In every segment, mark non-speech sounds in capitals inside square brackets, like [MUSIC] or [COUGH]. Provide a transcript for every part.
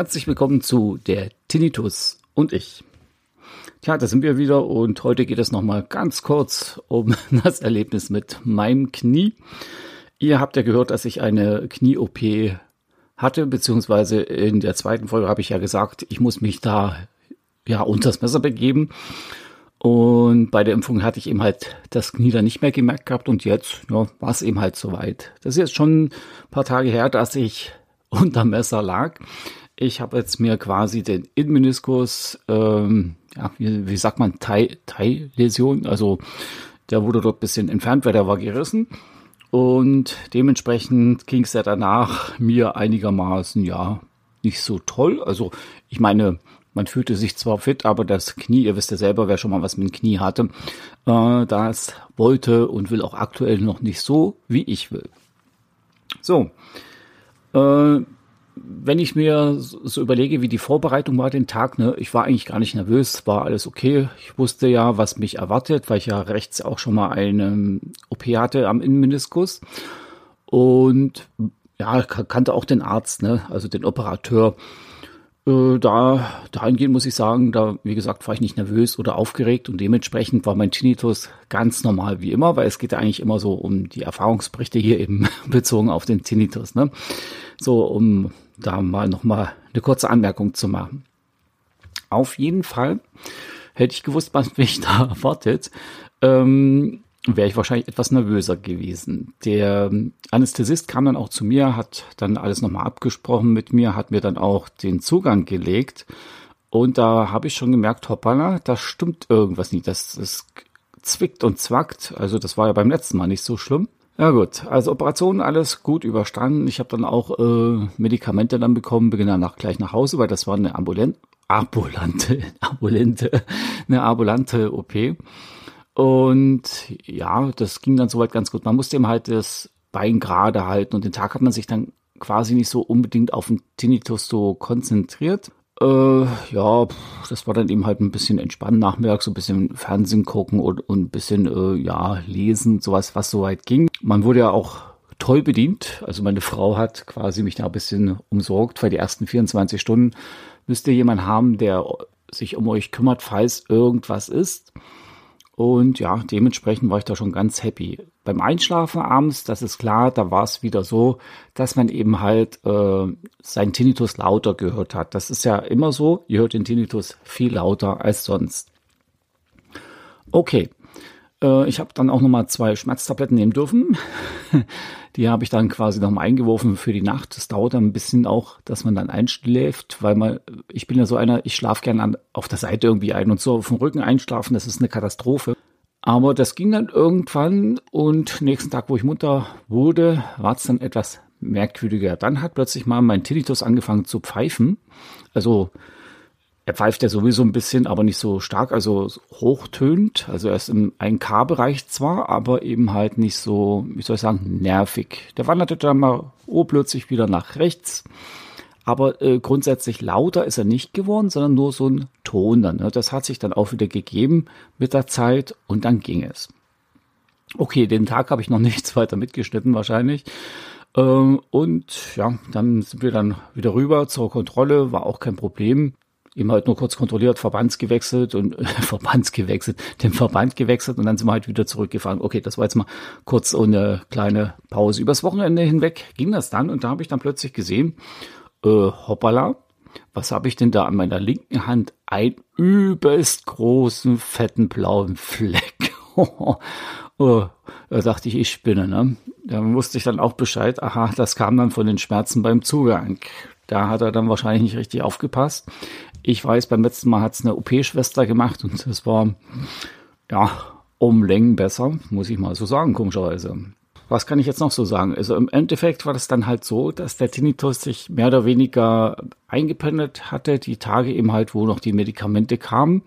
Herzlich willkommen zu der Tinnitus und ich. Tja, da sind wir wieder und heute geht es nochmal ganz kurz um [LAUGHS] das Erlebnis mit meinem Knie. Ihr habt ja gehört, dass ich eine Knie-OP hatte, beziehungsweise in der zweiten Folge habe ich ja gesagt, ich muss mich da ja unters Messer begeben. Und bei der Impfung hatte ich eben halt das Knie dann nicht mehr gemerkt gehabt und jetzt ja, war es eben halt soweit. Das ist jetzt schon ein paar Tage her, dass ich [LAUGHS] unter Messer lag. Ich habe jetzt mir quasi den Innenmeniskus, ähm, ja, wie, wie sagt man, Teilläsion, also der wurde dort bisschen entfernt, weil der war gerissen. Und dementsprechend ging es ja danach mir einigermaßen, ja, nicht so toll. Also ich meine, man fühlte sich zwar fit, aber das Knie, ihr wisst ja selber, wer schon mal was mit dem Knie hatte, äh, das wollte und will auch aktuell noch nicht so, wie ich will. So, äh, wenn ich mir so überlege, wie die Vorbereitung war den Tag, ne, ich war eigentlich gar nicht nervös, war alles okay. Ich wusste ja, was mich erwartet, weil ich ja rechts auch schon mal eine OP hatte am Innenmeniskus. Und ja, kannte auch den Arzt, ne, also den Operateur. Äh, da, dahingehend muss ich sagen, da, wie gesagt, war ich nicht nervös oder aufgeregt und dementsprechend war mein Tinnitus ganz normal wie immer, weil es geht ja eigentlich immer so um die Erfahrungsberichte hier eben [LAUGHS] bezogen auf den Tinnitus, ne. So, um da mal nochmal eine kurze Anmerkung zu machen. Auf jeden Fall hätte ich gewusst, was mich [LAUGHS] da erwartet, ähm, wäre ich wahrscheinlich etwas nervöser gewesen. Der Anästhesist kam dann auch zu mir, hat dann alles nochmal abgesprochen mit mir, hat mir dann auch den Zugang gelegt. Und da habe ich schon gemerkt, hoppala, da stimmt irgendwas nicht. Das, das zwickt und zwackt. Also das war ja beim letzten Mal nicht so schlimm. Ja gut, also Operation alles gut überstanden. Ich habe dann auch äh, Medikamente dann bekommen, bin danach gleich nach Hause, weil das war eine ambulante, ambulante, [LAUGHS] ambulante, eine ambulante OP. Und ja, das ging dann soweit ganz gut. Man musste eben halt das Bein gerade halten und den Tag hat man sich dann quasi nicht so unbedingt auf den Tinnitus so konzentriert. Äh, ja, das war dann eben halt ein bisschen entspannen nachmittags, so ein bisschen Fernsehen gucken und, und ein bisschen, äh, ja, lesen, sowas, was soweit ging. Man wurde ja auch toll bedient. Also meine Frau hat quasi mich da ein bisschen umsorgt, weil die ersten 24 Stunden müsst ihr jemanden haben, der sich um euch kümmert, falls irgendwas ist. Und ja, dementsprechend war ich da schon ganz happy. Beim Einschlafen abends, das ist klar, da war es wieder so, dass man eben halt äh, sein Tinnitus lauter gehört hat. Das ist ja immer so, ihr hört den Tinnitus viel lauter als sonst. Okay, äh, ich habe dann auch nochmal zwei Schmerztabletten nehmen dürfen. [LAUGHS] Die habe ich dann quasi nochmal eingeworfen für die Nacht. Das dauert dann ein bisschen auch, dass man dann einschläft, weil man, ich bin ja so einer, ich schlafe gerne auf der Seite irgendwie ein und so auf dem Rücken einschlafen, das ist eine Katastrophe. Aber das ging dann irgendwann und nächsten Tag, wo ich munter wurde, war es dann etwas merkwürdiger. Dann hat plötzlich mal mein Tinnitus angefangen zu pfeifen. Also er pfeift ja sowieso ein bisschen, aber nicht so stark, also hochtönt. Also er ist im 1K-Bereich zwar, aber eben halt nicht so, wie soll ich sagen, nervig. Der wanderte dann mal oh, wieder nach rechts. Aber äh, grundsätzlich lauter ist er nicht geworden, sondern nur so ein Ton dann. Ne? Das hat sich dann auch wieder gegeben mit der Zeit und dann ging es. Okay, den Tag habe ich noch [LAUGHS] nichts weiter mitgeschnitten wahrscheinlich. Ähm, und ja, dann sind wir dann wieder rüber zur Kontrolle, war auch kein Problem eben halt nur kurz kontrolliert, Verbands gewechselt und äh, [LAUGHS] Verbands gewechselt, den Verband gewechselt und dann sind wir halt wieder zurückgefahren. Okay, das war jetzt mal kurz eine kleine Pause. Übers Wochenende hinweg ging das dann und da habe ich dann plötzlich gesehen, äh, hoppala, was habe ich denn da an meiner linken Hand? Einen übelst großen, fetten, blauen Fleck. [LAUGHS] oh, da dachte ich, ich spinne, ne? Da wusste ich dann auch Bescheid. Aha, das kam dann von den Schmerzen beim Zugang. Da hat er dann wahrscheinlich nicht richtig aufgepasst. Ich weiß, beim letzten Mal hat es eine OP-Schwester gemacht und es war, ja, um Längen besser, muss ich mal so sagen, komischerweise. Was kann ich jetzt noch so sagen? Also im Endeffekt war das dann halt so, dass der Tinnitus sich mehr oder weniger eingependelt hatte. Die Tage eben halt, wo noch die Medikamente kamen,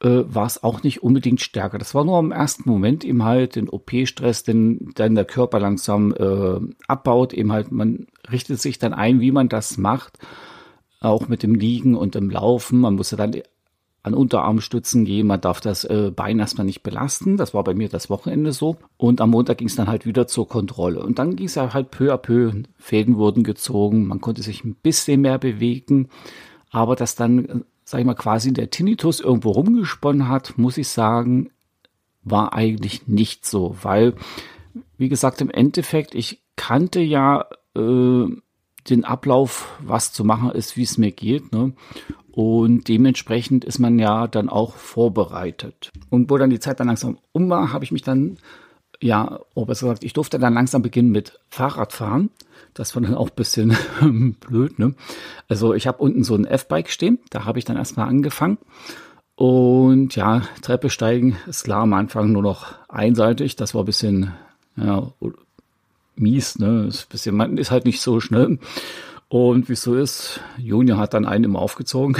äh, war es auch nicht unbedingt stärker. Das war nur im ersten Moment eben halt den OP-Stress, den dann der Körper langsam äh, abbaut. Eben halt, man richtet sich dann ein, wie man das macht auch mit dem Liegen und dem Laufen. Man musste dann an Unterarmstützen gehen. Man darf das äh, Bein erstmal nicht belasten. Das war bei mir das Wochenende so. Und am Montag ging es dann halt wieder zur Kontrolle. Und dann ging es ja halt peu à peu. Fäden wurden gezogen. Man konnte sich ein bisschen mehr bewegen. Aber dass dann, sag ich mal, quasi der Tinnitus irgendwo rumgesponnen hat, muss ich sagen, war eigentlich nicht so. Weil, wie gesagt, im Endeffekt, ich kannte ja äh, den Ablauf, was zu machen ist, wie es mir geht. Ne? Und dementsprechend ist man ja dann auch vorbereitet. Und wo dann die Zeit dann langsam um war, habe ich mich dann, ja, oh, besser gesagt, ich durfte dann langsam beginnen mit Fahrradfahren. Das war dann auch ein bisschen [LAUGHS] blöd, ne? Also ich habe unten so ein F-Bike stehen, da habe ich dann erstmal angefangen. Und ja, Treppe steigen ist klar am Anfang nur noch einseitig. Das war ein bisschen ja, mies, ne? Ist, bisschen, man ist halt nicht so schnell. Und wie es so ist, Junior hat dann einen immer aufgezogen.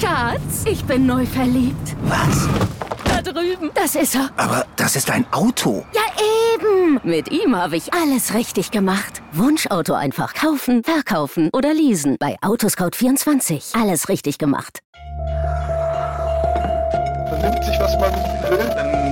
Schatz, ich bin neu verliebt. Was? Da drüben. Das ist er. Aber das ist ein Auto. Ja, eben. Mit ihm habe ich alles richtig gemacht. Wunschauto einfach kaufen, verkaufen oder leasen. Bei Autoscout24. Alles richtig gemacht. Vernimmt sich, was man will,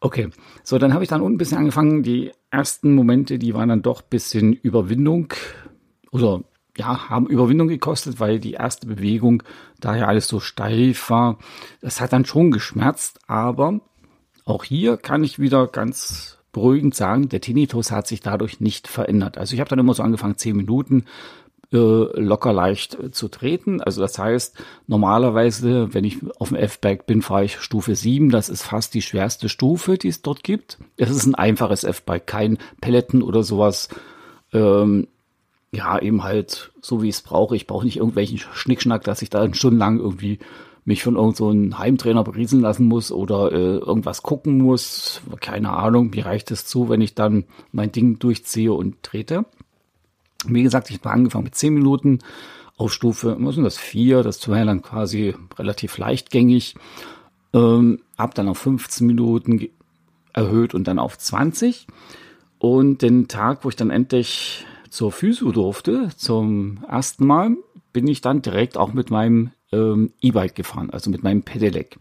Okay, so dann habe ich dann unten ein bisschen angefangen. Die ersten Momente, die waren dann doch ein bisschen Überwindung oder ja, haben Überwindung gekostet, weil die erste Bewegung, da ja alles so steif war, das hat dann schon geschmerzt, aber auch hier kann ich wieder ganz beruhigend sagen, der Tinnitus hat sich dadurch nicht verändert. Also ich habe dann immer so angefangen, zehn Minuten äh, locker leicht äh, zu treten. Also das heißt, normalerweise, wenn ich auf dem F-Bike bin, fahre ich Stufe 7. Das ist fast die schwerste Stufe, die es dort gibt. Es ist ein einfaches F-Bike, kein Pelleten oder sowas. Ähm, ja, eben halt so, wie ich es brauche. Ich brauche nicht irgendwelchen Schnickschnack, dass ich da stundenlang irgendwie mich von irgendeinem so Heimtrainer berieseln lassen muss oder äh, irgendwas gucken muss. Keine Ahnung, mir reicht es zu, wenn ich dann mein Ding durchziehe und trete. Wie gesagt, ich habe angefangen mit 10 Minuten auf Stufe, was sind das, 4, das war ja dann quasi relativ leichtgängig. Ähm, hab dann auf 15 Minuten erhöht und dann auf 20. Und den Tag, wo ich dann endlich zur Physio durfte, zum ersten Mal, bin ich dann direkt auch mit meinem ähm, E-Bike gefahren, also mit meinem Pedelec.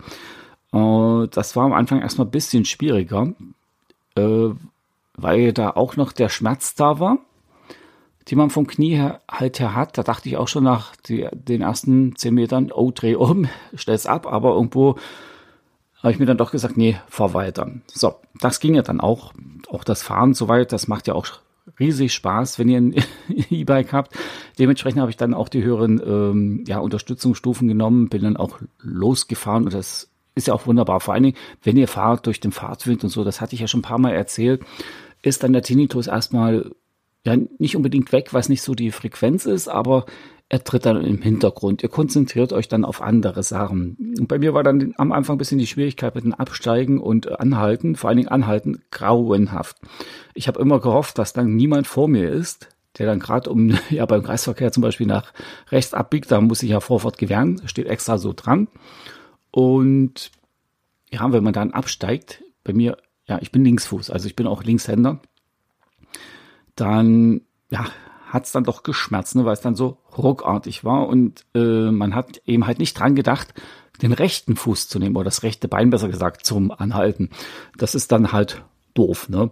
Äh, das war am Anfang erstmal ein bisschen schwieriger, äh, weil da auch noch der Schmerz da war, den man vom Knie her halt her hat. Da dachte ich auch schon nach die, den ersten zehn Metern, oh, dreh um, [LAUGHS] stell's ab, aber irgendwo habe ich mir dann doch gesagt, nee, fahr weiter. So, das ging ja dann auch. Auch das Fahren soweit, das macht ja auch riesig Spaß, wenn ihr ein [LAUGHS] E-Bike habt. Dementsprechend habe ich dann auch die höheren ähm, ja, Unterstützungsstufen genommen, bin dann auch losgefahren und das ist ja auch wunderbar. Vor allen Dingen, wenn ihr fahrt durch den Fahrtwind und so, das hatte ich ja schon ein paar Mal erzählt, ist dann der Tinnitus erstmal ja nicht unbedingt weg, was nicht so die Frequenz ist, aber er tritt dann im Hintergrund. Ihr konzentriert euch dann auf andere Sachen. Und bei mir war dann am Anfang ein bisschen die Schwierigkeit mit dem Absteigen und Anhalten, vor allen Dingen Anhalten, grauenhaft. Ich habe immer gehofft, dass dann niemand vor mir ist, der dann gerade um, [LAUGHS] ja, beim Kreisverkehr zum Beispiel nach rechts abbiegt, da muss ich ja vorfahrt gewähren, steht extra so dran. Und ja, wenn man dann absteigt, bei mir, ja, ich bin Linksfuß, also ich bin auch Linkshänder, dann, ja, hat es dann doch geschmerzt, ne, weil es dann so ruckartig war und äh, man hat eben halt nicht dran gedacht, den rechten Fuß zu nehmen oder das rechte Bein besser gesagt zum Anhalten. Das ist dann halt doof, ne?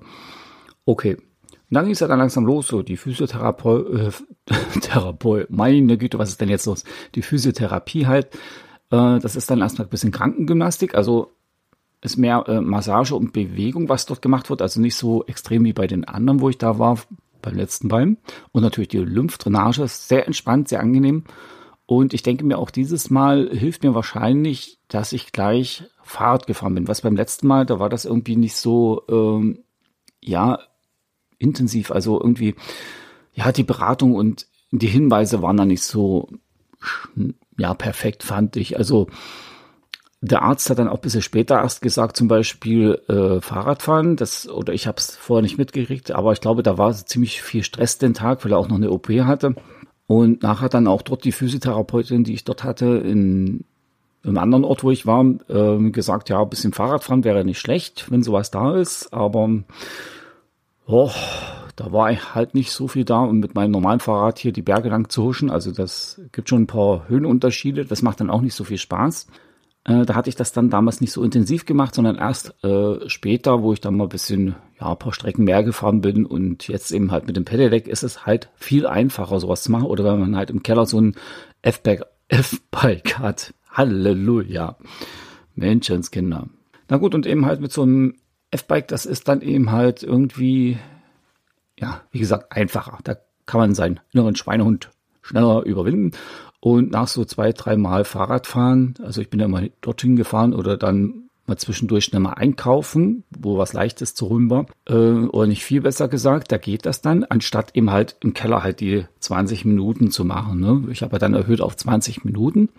Okay. Und dann ging es ja dann langsam los, so die Physiotherapie, äh, [LAUGHS] Therapeut, meine Güte, was ist denn jetzt los? Die Physiotherapie halt, äh, das ist dann erstmal ein bisschen Krankengymnastik, also ist mehr äh, Massage und Bewegung, was dort gemacht wird, also nicht so extrem wie bei den anderen, wo ich da war, beim letzten Bein. Und natürlich die Lymphdrainage ist sehr entspannt, sehr angenehm. Und ich denke mir auch dieses Mal hilft mir wahrscheinlich, dass ich gleich Fahrrad gefahren bin. Was beim letzten Mal, da war das irgendwie nicht so, ähm, ja, intensiv. Also irgendwie, ja, die Beratung und die Hinweise waren da nicht so, ja, perfekt, fand ich. Also der Arzt hat dann auch ein bisschen später erst gesagt, zum Beispiel äh, Fahrradfahren, das, oder ich habe es vorher nicht mitgekriegt, aber ich glaube, da war ziemlich viel Stress den Tag, weil er auch noch eine OP hatte. Und nachher dann auch dort die Physiotherapeutin, die ich dort hatte, in einem anderen Ort, wo ich war, äh, gesagt, ja, ein bisschen Fahrradfahren wäre nicht schlecht, wenn sowas da ist, aber oh, da war halt nicht so viel da und mit meinem normalen Fahrrad hier die Berge lang zu huschen, also das gibt schon ein paar Höhenunterschiede, das macht dann auch nicht so viel Spaß. Äh, da hatte ich das dann damals nicht so intensiv gemacht, sondern erst äh, später, wo ich dann mal ein bisschen, ja, ein paar Strecken mehr gefahren bin und jetzt eben halt mit dem Pedelec ist es halt viel einfacher, sowas zu machen. Oder wenn man halt im Keller so ein F-Bike hat. Halleluja. Menschenskinder. Na gut, und eben halt mit so einem F-Bike, das ist dann eben halt irgendwie, ja, wie gesagt, einfacher. Da kann man seinen inneren Schweinehund schneller überwinden. Und nach so zwei, drei Mal Fahrradfahren, also ich bin ja mal dorthin gefahren oder dann mal zwischendurch schnell mal einkaufen, wo was Leichtes zu holen war, äh, oder nicht viel besser gesagt, da geht das dann, anstatt eben halt im Keller halt die 20 Minuten zu machen. Ne? Ich habe dann erhöht auf 20 Minuten.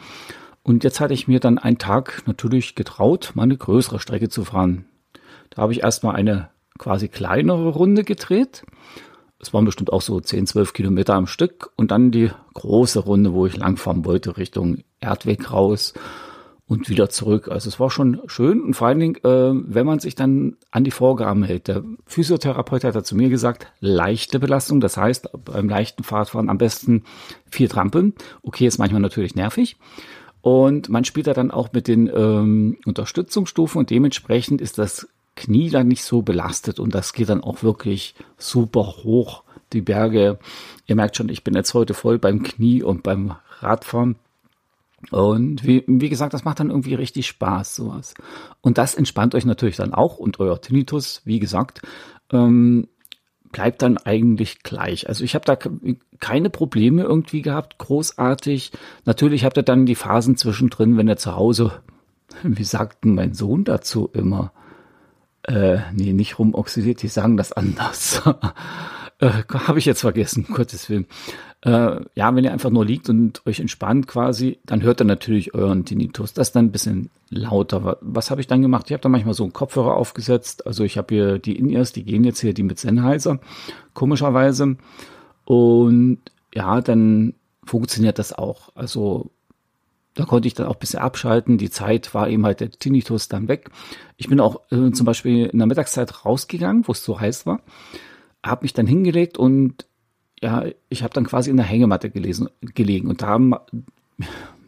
Und jetzt hatte ich mir dann einen Tag natürlich getraut, mal eine größere Strecke zu fahren. Da habe ich erstmal eine quasi kleinere Runde gedreht es waren bestimmt auch so 10, 12 Kilometer am Stück und dann die große Runde, wo ich langfahren wollte, Richtung Erdweg raus und wieder zurück. Also es war schon schön und vor allen Dingen, äh, wenn man sich dann an die Vorgaben hält. Der Physiotherapeut hat zu mir gesagt, leichte Belastung, das heißt beim leichten Fahrradfahren am besten vier Trampeln. Okay, ist manchmal natürlich nervig. Und man spielt da dann auch mit den ähm, Unterstützungsstufen und dementsprechend ist das Knie dann nicht so belastet und das geht dann auch wirklich super hoch, die Berge. Ihr merkt schon, ich bin jetzt heute voll beim Knie und beim Radfahren. Und wie, wie gesagt, das macht dann irgendwie richtig Spaß, sowas. Und das entspannt euch natürlich dann auch und euer Tinnitus, wie gesagt, ähm, bleibt dann eigentlich gleich. Also ich habe da keine Probleme irgendwie gehabt, großartig. Natürlich habt ihr dann die Phasen zwischendrin, wenn ihr zu Hause, [LAUGHS] wie sagten mein Sohn dazu immer, äh, nee, nicht rumoxidiert, die sagen das anders. [LAUGHS] äh, Habe ich jetzt vergessen, Gottes Willen. Äh, ja, wenn ihr einfach nur liegt und euch entspannt quasi, dann hört ihr natürlich euren Tinnitus. Das ist dann ein bisschen lauter. Was habe ich dann gemacht? Ich habe da manchmal so einen Kopfhörer aufgesetzt. Also ich habe hier die In-Ears, die gehen jetzt hier, die mit Sennheiser, komischerweise. Und ja, dann funktioniert das auch. Also da konnte ich dann auch ein bisschen abschalten. Die Zeit war eben halt der Tinnitus dann weg. Ich bin auch äh, zum Beispiel in der Mittagszeit rausgegangen, wo es so heiß war, habe mich dann hingelegt und ja, ich habe dann quasi in der Hängematte gelesen, gelegen und da haben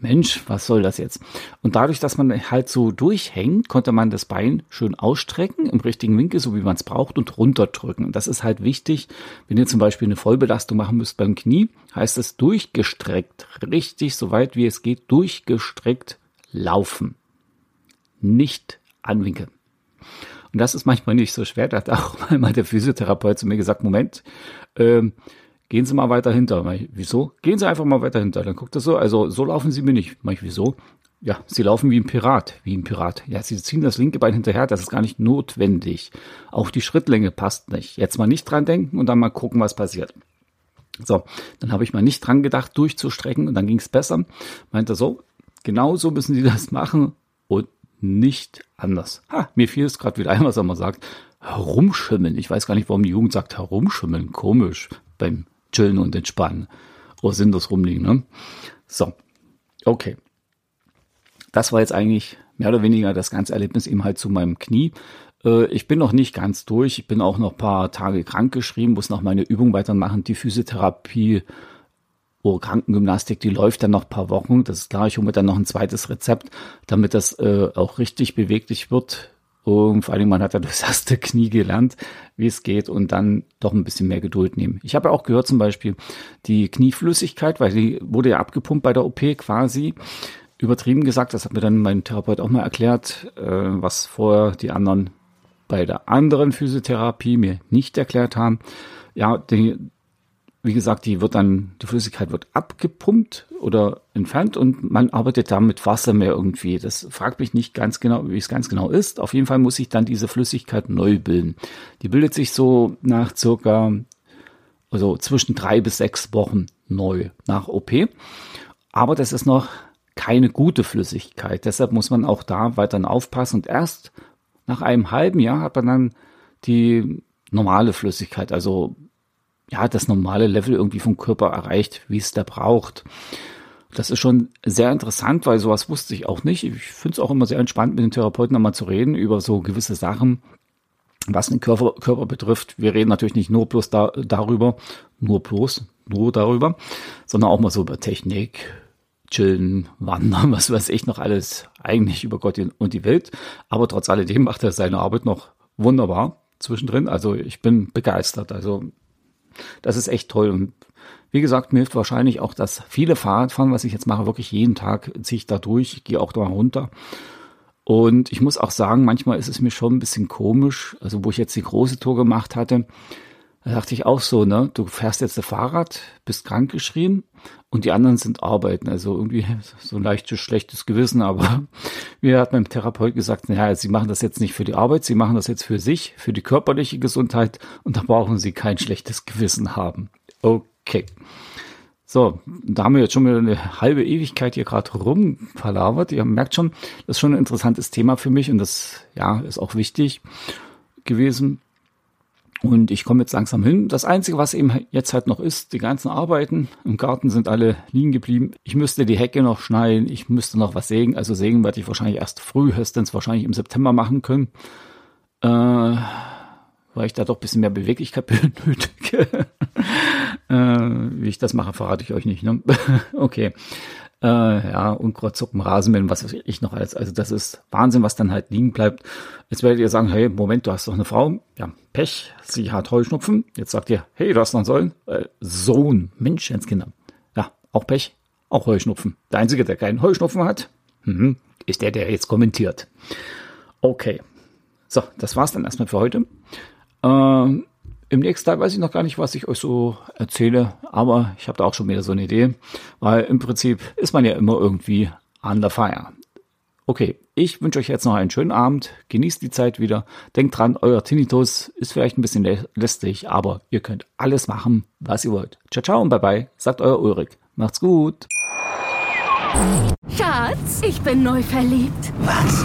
Mensch, was soll das jetzt? Und dadurch, dass man halt so durchhängt, konnte man das Bein schön ausstrecken, im richtigen Winkel, so wie man es braucht, und runterdrücken. Und das ist halt wichtig, wenn ihr zum Beispiel eine Vollbelastung machen müsst beim Knie, heißt es durchgestreckt, richtig, so weit wie es geht, durchgestreckt laufen. Nicht anwinkeln. Und das ist manchmal nicht so schwer. Da hat auch [LAUGHS] mal der Physiotherapeut zu mir gesagt, Moment, ähm, Gehen Sie mal weiter hinter. Ich, wieso? Gehen Sie einfach mal weiter hinter. Dann guckt er so, also so laufen Sie mir nicht. Mach ich, wieso? Ja, Sie laufen wie ein Pirat, wie ein Pirat. Ja, Sie ziehen das linke Bein hinterher, das ist gar nicht notwendig. Auch die Schrittlänge passt nicht. Jetzt mal nicht dran denken und dann mal gucken, was passiert. So, dann habe ich mal nicht dran gedacht, durchzustrecken und dann ging es besser. Meinte so, genau so müssen Sie das machen und nicht anders. Ha, mir fiel es gerade wieder ein, was er mal sagt. Herumschimmeln. Ich weiß gar nicht, warum die Jugend sagt herumschimmeln. Komisch. Beim chillen und entspannen. Oder sinnlos rumliegen, ne? So. Okay. Das war jetzt eigentlich mehr oder weniger das ganze Erlebnis eben halt zu meinem Knie. Äh, ich bin noch nicht ganz durch. Ich bin auch noch paar Tage krank geschrieben, muss noch meine Übung weitermachen. Die Physiotherapie oder Krankengymnastik, die läuft dann noch paar Wochen. Das ist klar, ich hole mir dann noch ein zweites Rezept, damit das äh, auch richtig beweglich wird. Und vor allem, man hat ja das erste Knie gelernt, wie es geht und dann doch ein bisschen mehr Geduld nehmen. Ich habe auch gehört zum Beispiel die Knieflüssigkeit, weil die wurde ja abgepumpt bei der OP quasi. Übertrieben gesagt, das hat mir dann mein Therapeut auch mal erklärt, äh, was vorher die anderen bei der anderen Physiotherapie mir nicht erklärt haben. Ja, die, wie gesagt, die wird dann, die Flüssigkeit wird abgepumpt oder entfernt und man arbeitet da mit Wasser mehr irgendwie. Das fragt mich nicht ganz genau, wie es ganz genau ist. Auf jeden Fall muss sich dann diese Flüssigkeit neu bilden. Die bildet sich so nach circa, also zwischen drei bis sechs Wochen neu nach OP. Aber das ist noch keine gute Flüssigkeit. Deshalb muss man auch da weiterhin aufpassen. Und erst nach einem halben Jahr hat man dann die normale Flüssigkeit, also ja, das normale Level irgendwie vom Körper erreicht, wie es da braucht. Das ist schon sehr interessant, weil sowas wusste ich auch nicht. Ich finde es auch immer sehr entspannt, mit den Therapeuten nochmal zu reden über so gewisse Sachen, was den Körper, Körper betrifft. Wir reden natürlich nicht nur bloß da, darüber, nur bloß, nur darüber, sondern auch mal so über Technik, chillen, wandern, [LAUGHS] was weiß ich noch alles, eigentlich über Gott und die Welt. Aber trotz alledem macht er seine Arbeit noch wunderbar zwischendrin. Also ich bin begeistert. Also das ist echt toll. Und wie gesagt, mir hilft wahrscheinlich auch das viele Fahrradfahren, was ich jetzt mache, wirklich jeden Tag ziehe ich da durch, gehe auch da runter. Und ich muss auch sagen, manchmal ist es mir schon ein bisschen komisch, also wo ich jetzt die große Tour gemacht hatte, da dachte ich auch so, ne, du fährst jetzt ein Fahrrad, bist krankgeschrieben und die anderen sind arbeiten. Also irgendwie so ein leichtes, schlechtes Gewissen, aber [LAUGHS] mir hat mein Therapeut gesagt, naja, sie machen das jetzt nicht für die Arbeit, sie machen das jetzt für sich, für die körperliche Gesundheit und da brauchen sie kein schlechtes Gewissen haben. Okay. So, da haben wir jetzt schon wieder eine halbe Ewigkeit hier gerade rumverlabert. Ihr merkt schon, das ist schon ein interessantes Thema für mich und das, ja, ist auch wichtig gewesen. Und ich komme jetzt langsam hin. Das Einzige, was eben jetzt halt noch ist, die ganzen Arbeiten im Garten sind alle liegen geblieben. Ich müsste die Hecke noch schneiden, ich müsste noch was sägen. Also sägen werde ich wahrscheinlich erst frühestens wahrscheinlich im September machen können. Äh, weil ich da doch ein bisschen mehr Beweglichkeit [LAUGHS] benötige. Äh, wie ich das mache, verrate ich euch nicht. Ne? [LAUGHS] okay. Äh, ja, Unkrautzuppen, Rasenmähen, was weiß ich noch alles. Also das ist Wahnsinn, was dann halt liegen bleibt. Jetzt werdet ihr sagen, hey, Moment, du hast doch eine Frau. Ja, Pech, sie hat Heuschnupfen. Jetzt sagt ihr, hey, du hast noch einen Sohn. Äh, Sohn, Menschenskinder. Ja, auch Pech, auch Heuschnupfen. Der Einzige, der keinen Heuschnupfen hat, mhm, ist der, der jetzt kommentiert. Okay. So, das war's dann erstmal für heute. Ähm, im nächsten Teil weiß ich noch gar nicht, was ich euch so erzähle, aber ich habe da auch schon wieder so eine Idee, weil im Prinzip ist man ja immer irgendwie an der Feier. Okay, ich wünsche euch jetzt noch einen schönen Abend, genießt die Zeit wieder, denkt dran, euer Tinnitus ist vielleicht ein bisschen lä lästig, aber ihr könnt alles machen, was ihr wollt. Ciao, ciao und bye bye, sagt euer Ulrich. Macht's gut. Schatz, ich bin neu verliebt. Was?